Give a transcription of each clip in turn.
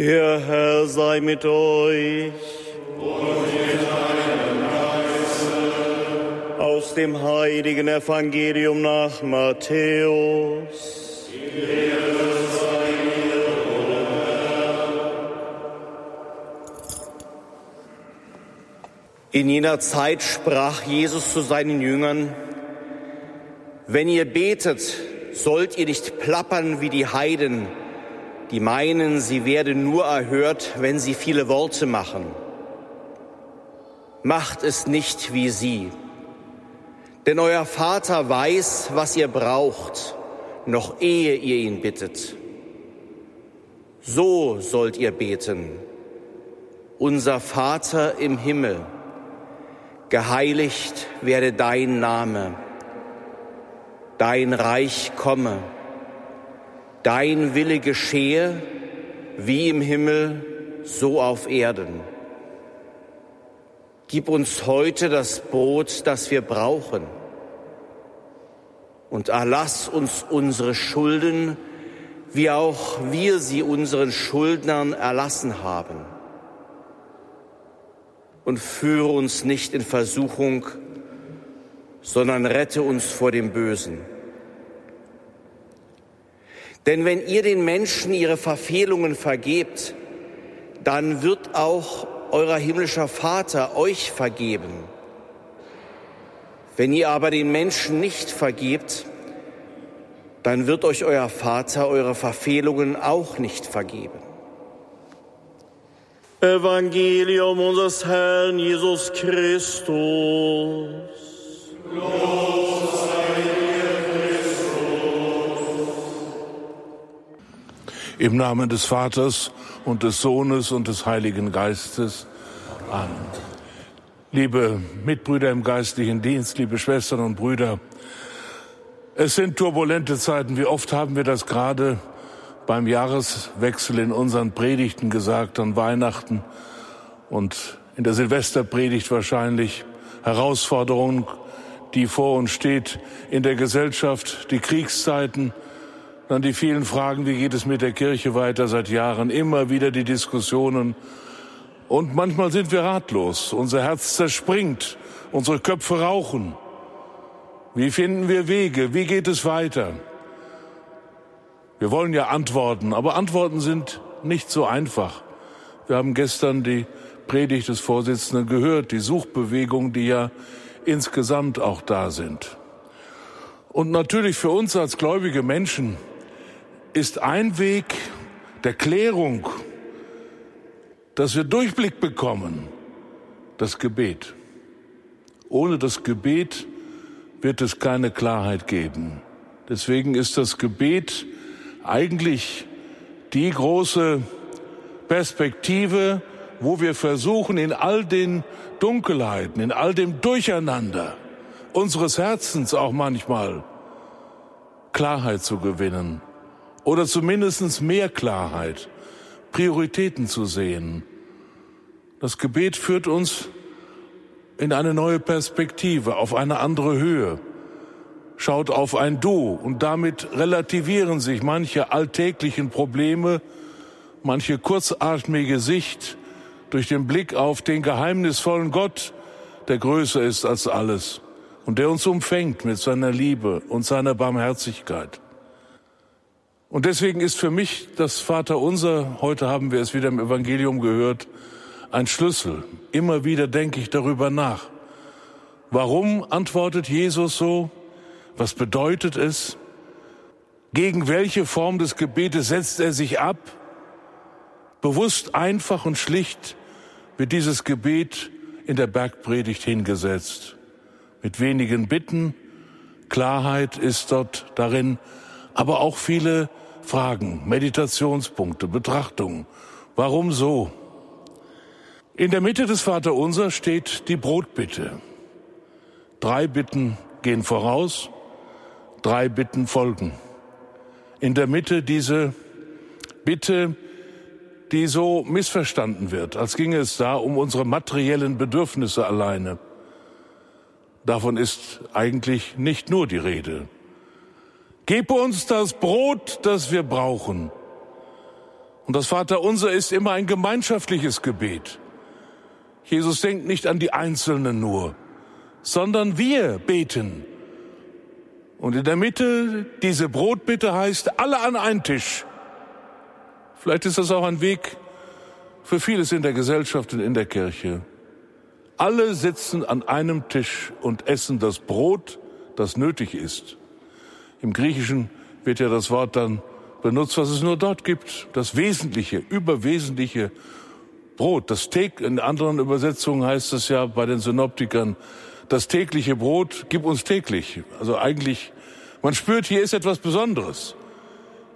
Der Herr sei mit euch. Und mit. Aus dem heiligen Evangelium nach Matthäus. In jener Zeit sprach Jesus zu seinen Jüngern, wenn ihr betet, sollt ihr nicht plappern wie die Heiden, die meinen, sie werden nur erhört, wenn sie viele Worte machen. Macht es nicht wie sie, denn euer Vater weiß, was ihr braucht, noch ehe ihr ihn bittet. So sollt ihr beten. Unser Vater im Himmel, geheiligt werde dein Name, dein Reich komme, dein Wille geschehe, wie im Himmel, so auf Erden. Gib uns heute das Brot, das wir brauchen, und erlass uns unsere Schulden, wie auch wir sie unseren Schuldnern erlassen haben und führe uns nicht in Versuchung, sondern rette uns vor dem Bösen. Denn wenn ihr den Menschen ihre Verfehlungen vergebt, dann wird auch euer himmlischer Vater euch vergeben. Wenn ihr aber den Menschen nicht vergebt, dann wird euch euer Vater eure Verfehlungen auch nicht vergeben. Evangelium unseres Herrn Jesus Christus. Los Im Namen des Vaters und des Sohnes und des Heiligen Geistes. Amen. Liebe Mitbrüder im geistlichen Dienst, liebe Schwestern und Brüder, es sind turbulente Zeiten. Wie oft haben wir das gerade beim Jahreswechsel in unseren Predigten gesagt, an Weihnachten und in der Silvesterpredigt wahrscheinlich Herausforderungen, die vor uns steht in der Gesellschaft, die Kriegszeiten, dann die vielen Fragen, wie geht es mit der Kirche weiter seit Jahren, immer wieder die Diskussionen. Und manchmal sind wir ratlos, unser Herz zerspringt, unsere Köpfe rauchen. Wie finden wir Wege? Wie geht es weiter? Wir wollen ja Antworten, aber Antworten sind nicht so einfach. Wir haben gestern die Predigt des Vorsitzenden gehört, die Suchbewegungen, die ja insgesamt auch da sind. Und natürlich für uns als gläubige Menschen ist ein Weg der Klärung, dass wir Durchblick bekommen, das Gebet. Ohne das Gebet wird es keine Klarheit geben. Deswegen ist das Gebet eigentlich die große Perspektive, wo wir versuchen, in all den Dunkelheiten, in all dem Durcheinander unseres Herzens auch manchmal Klarheit zu gewinnen oder zumindest mehr Klarheit, Prioritäten zu sehen. Das Gebet führt uns in eine neue Perspektive, auf eine andere Höhe schaut auf ein Du und damit relativieren sich manche alltäglichen Probleme, manche kurzatmige Sicht durch den Blick auf den geheimnisvollen Gott, der größer ist als alles und der uns umfängt mit seiner Liebe und seiner Barmherzigkeit. Und deswegen ist für mich das Vaterunser, heute haben wir es wieder im Evangelium gehört, ein Schlüssel. Immer wieder denke ich darüber nach. Warum antwortet Jesus so? Was bedeutet es? Gegen welche Form des Gebetes setzt er sich ab? Bewusst einfach und schlicht wird dieses Gebet in der Bergpredigt hingesetzt. Mit wenigen Bitten, Klarheit ist dort darin, aber auch viele Fragen, Meditationspunkte, Betrachtungen. Warum so? In der Mitte des Vaterunser steht die Brotbitte. Drei Bitten gehen voraus drei Bitten folgen. In der Mitte diese Bitte, die so missverstanden wird, als ginge es da um unsere materiellen Bedürfnisse alleine. Davon ist eigentlich nicht nur die Rede. Gib uns das Brot, das wir brauchen. Und das Vaterunser ist immer ein gemeinschaftliches Gebet. Jesus denkt nicht an die Einzelnen nur, sondern wir beten. Und in der Mitte diese Brotbitte heißt, alle an einen Tisch. Vielleicht ist das auch ein Weg für vieles in der Gesellschaft und in der Kirche. Alle sitzen an einem Tisch und essen das Brot, das nötig ist. Im Griechischen wird ja das Wort dann benutzt, was es nur dort gibt. Das Wesentliche, überwesentliche Brot. Das täg in anderen Übersetzungen heißt es ja bei den Synoptikern, das tägliche Brot gib uns täglich. Also eigentlich, man spürt, hier ist etwas Besonderes.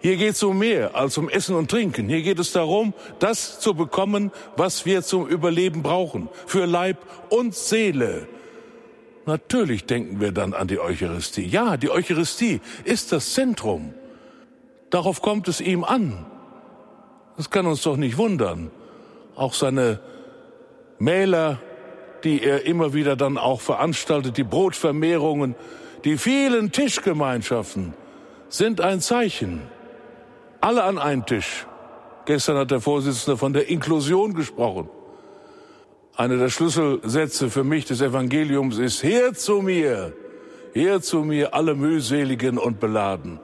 Hier geht es um mehr als um Essen und Trinken. Hier geht es darum, das zu bekommen, was wir zum Überleben brauchen. Für Leib und Seele. Natürlich denken wir dann an die Eucharistie. Ja, die Eucharistie ist das Zentrum. Darauf kommt es ihm an. Das kann uns doch nicht wundern. Auch seine Mähler, die er immer wieder dann auch veranstaltet, die Brotvermehrungen, die vielen Tischgemeinschaften sind ein Zeichen. Alle an einen Tisch. Gestern hat der Vorsitzende von der Inklusion gesprochen. Einer der Schlüsselsätze für mich des Evangeliums ist, her zu mir, her zu mir alle mühseligen und beladen.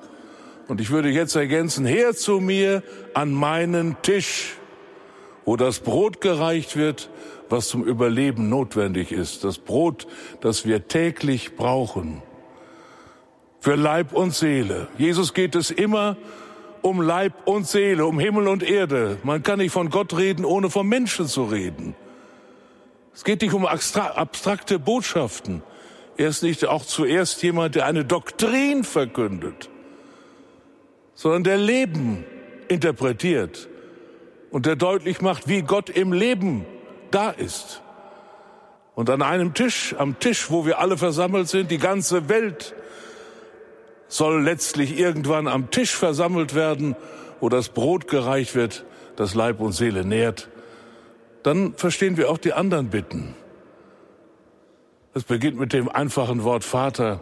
Und ich würde jetzt ergänzen, her zu mir an meinen Tisch, wo das Brot gereicht wird, was zum Überleben notwendig ist. Das Brot, das wir täglich brauchen. Für Leib und Seele. Jesus geht es immer um Leib und Seele, um Himmel und Erde. Man kann nicht von Gott reden, ohne vom Menschen zu reden. Es geht nicht um abstrakte Botschaften. Er ist nicht auch zuerst jemand, der eine Doktrin verkündet sondern der Leben interpretiert und der deutlich macht, wie Gott im Leben da ist. Und an einem Tisch, am Tisch, wo wir alle versammelt sind, die ganze Welt soll letztlich irgendwann am Tisch versammelt werden, wo das Brot gereicht wird, das Leib und Seele nährt. Dann verstehen wir auch die anderen Bitten. Es beginnt mit dem einfachen Wort Vater,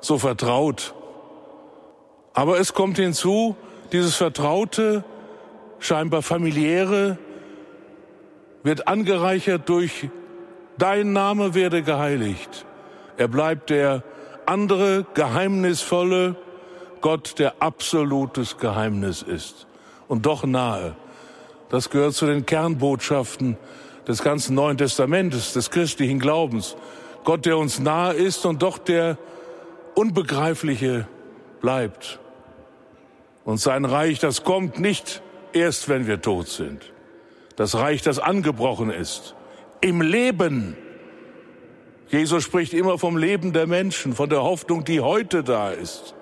so vertraut, aber es kommt hinzu, dieses Vertraute, scheinbar familiäre, wird angereichert durch Dein Name werde geheiligt. Er bleibt der andere, geheimnisvolle Gott, der absolutes Geheimnis ist und doch nahe. Das gehört zu den Kernbotschaften des ganzen Neuen Testamentes, des christlichen Glaubens. Gott, der uns nahe ist und doch der Unbegreifliche bleibt. Und sein Reich, das kommt nicht erst, wenn wir tot sind. Das Reich, das angebrochen ist. Im Leben. Jesus spricht immer vom Leben der Menschen, von der Hoffnung, die heute da ist,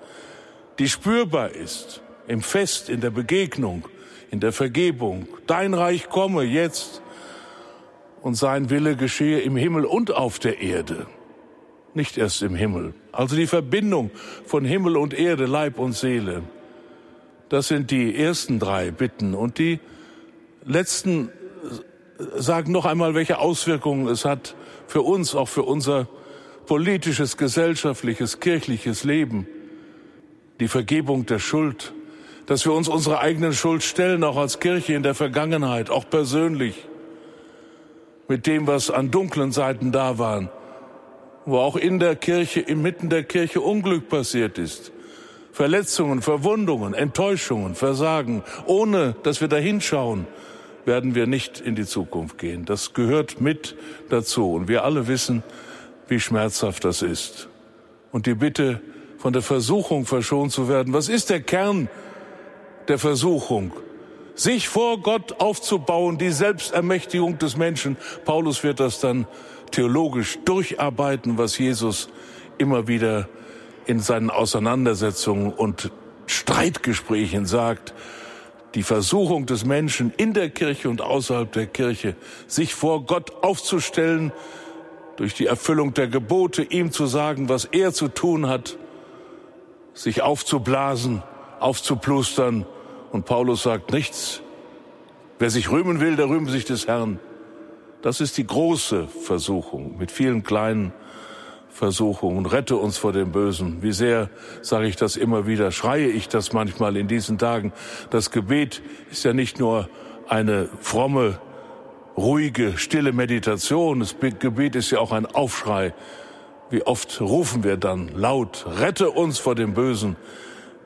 die spürbar ist, im Fest, in der Begegnung, in der Vergebung. Dein Reich komme jetzt und sein Wille geschehe im Himmel und auf der Erde, nicht erst im Himmel. Also die Verbindung von Himmel und Erde, Leib und Seele. Das sind die ersten drei Bitten. Und die letzten sagen noch einmal, welche Auswirkungen es hat für uns, auch für unser politisches, gesellschaftliches, kirchliches Leben. Die Vergebung der Schuld, dass wir uns unsere eigenen Schuld stellen, auch als Kirche in der Vergangenheit, auch persönlich, mit dem, was an dunklen Seiten da waren, wo auch in der Kirche, inmitten der Kirche Unglück passiert ist. Verletzungen, Verwundungen, Enttäuschungen, Versagen, ohne dass wir da hinschauen, werden wir nicht in die Zukunft gehen. Das gehört mit dazu. Und wir alle wissen, wie schmerzhaft das ist. Und die Bitte, von der Versuchung verschont zu werden. Was ist der Kern der Versuchung? Sich vor Gott aufzubauen, die Selbstermächtigung des Menschen. Paulus wird das dann theologisch durcharbeiten, was Jesus immer wieder in seinen Auseinandersetzungen und Streitgesprächen sagt, die Versuchung des Menschen in der Kirche und außerhalb der Kirche, sich vor Gott aufzustellen, durch die Erfüllung der Gebote, ihm zu sagen, was er zu tun hat, sich aufzublasen, aufzuplustern. Und Paulus sagt nichts. Wer sich rühmen will, der rühme sich des Herrn. Das ist die große Versuchung mit vielen kleinen Versuchung und rette uns vor dem Bösen. Wie sehr sage ich das immer wieder, schreie ich das manchmal in diesen Tagen. Das Gebet ist ja nicht nur eine fromme, ruhige, stille Meditation. Das Gebet ist ja auch ein Aufschrei. Wie oft rufen wir dann laut, rette uns vor dem Bösen,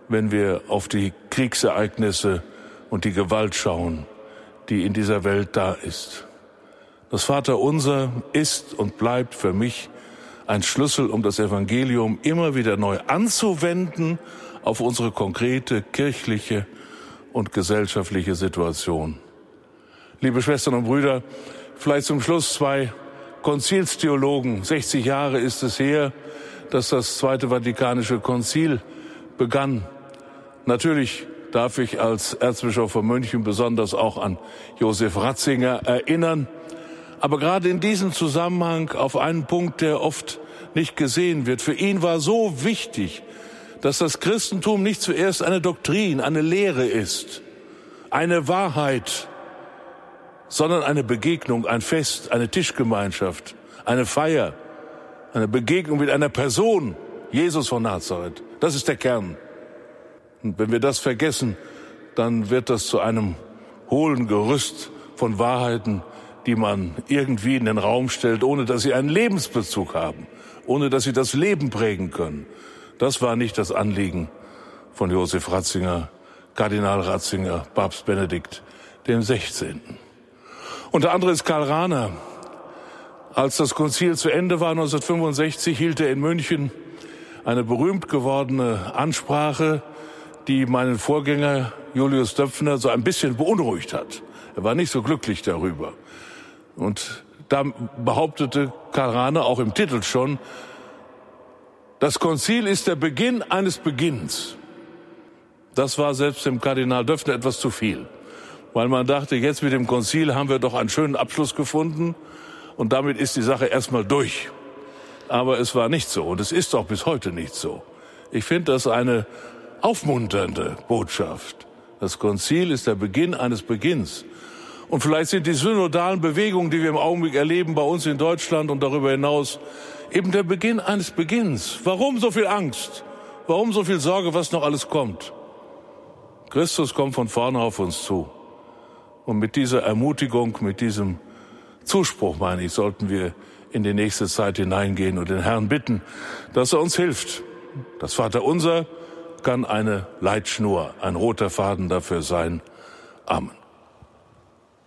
wenn wir auf die Kriegsereignisse und die Gewalt schauen, die in dieser Welt da ist. Das Vaterunser ist und bleibt für mich ein Schlüssel, um das Evangelium immer wieder neu anzuwenden auf unsere konkrete kirchliche und gesellschaftliche Situation. Liebe Schwestern und Brüder, vielleicht zum Schluss zwei Konzilstheologen. 60 Jahre ist es her, dass das Zweite Vatikanische Konzil begann. Natürlich darf ich als Erzbischof von München besonders auch an Josef Ratzinger erinnern, aber gerade in diesem Zusammenhang auf einen Punkt, der oft nicht gesehen wird. Für ihn war so wichtig, dass das Christentum nicht zuerst eine Doktrin, eine Lehre ist, eine Wahrheit, sondern eine Begegnung, ein Fest, eine Tischgemeinschaft, eine Feier, eine Begegnung mit einer Person, Jesus von Nazareth. Das ist der Kern. Und wenn wir das vergessen, dann wird das zu einem hohlen Gerüst von Wahrheiten, die man irgendwie in den Raum stellt, ohne dass sie einen Lebensbezug haben, ohne dass sie das Leben prägen können. Das war nicht das Anliegen von Josef Ratzinger, Kardinal Ratzinger, Papst Benedikt dem 16. Unter anderem ist Karl Rahner. Als das Konzil zu Ende war 1965, hielt er in München eine berühmt gewordene Ansprache, die meinen Vorgänger Julius Döpfner so ein bisschen beunruhigt hat. Er war nicht so glücklich darüber. Und da behauptete Karl Rahner auch im Titel schon, das Konzil ist der Beginn eines Beginns. Das war selbst dem Kardinal Döpfner etwas zu viel, weil man dachte, jetzt mit dem Konzil haben wir doch einen schönen Abschluss gefunden und damit ist die Sache erstmal durch. Aber es war nicht so und es ist auch bis heute nicht so. Ich finde das eine aufmunternde Botschaft. Das Konzil ist der Beginn eines Beginns. Und vielleicht sind die synodalen Bewegungen, die wir im Augenblick erleben, bei uns in Deutschland und darüber hinaus, eben der Beginn eines Beginns. Warum so viel Angst? Warum so viel Sorge, was noch alles kommt? Christus kommt von vorne auf uns zu. Und mit dieser Ermutigung, mit diesem Zuspruch, meine ich, sollten wir in die nächste Zeit hineingehen und den Herrn bitten, dass er uns hilft. Das Vaterunser kann eine Leitschnur, ein roter Faden dafür sein. Amen.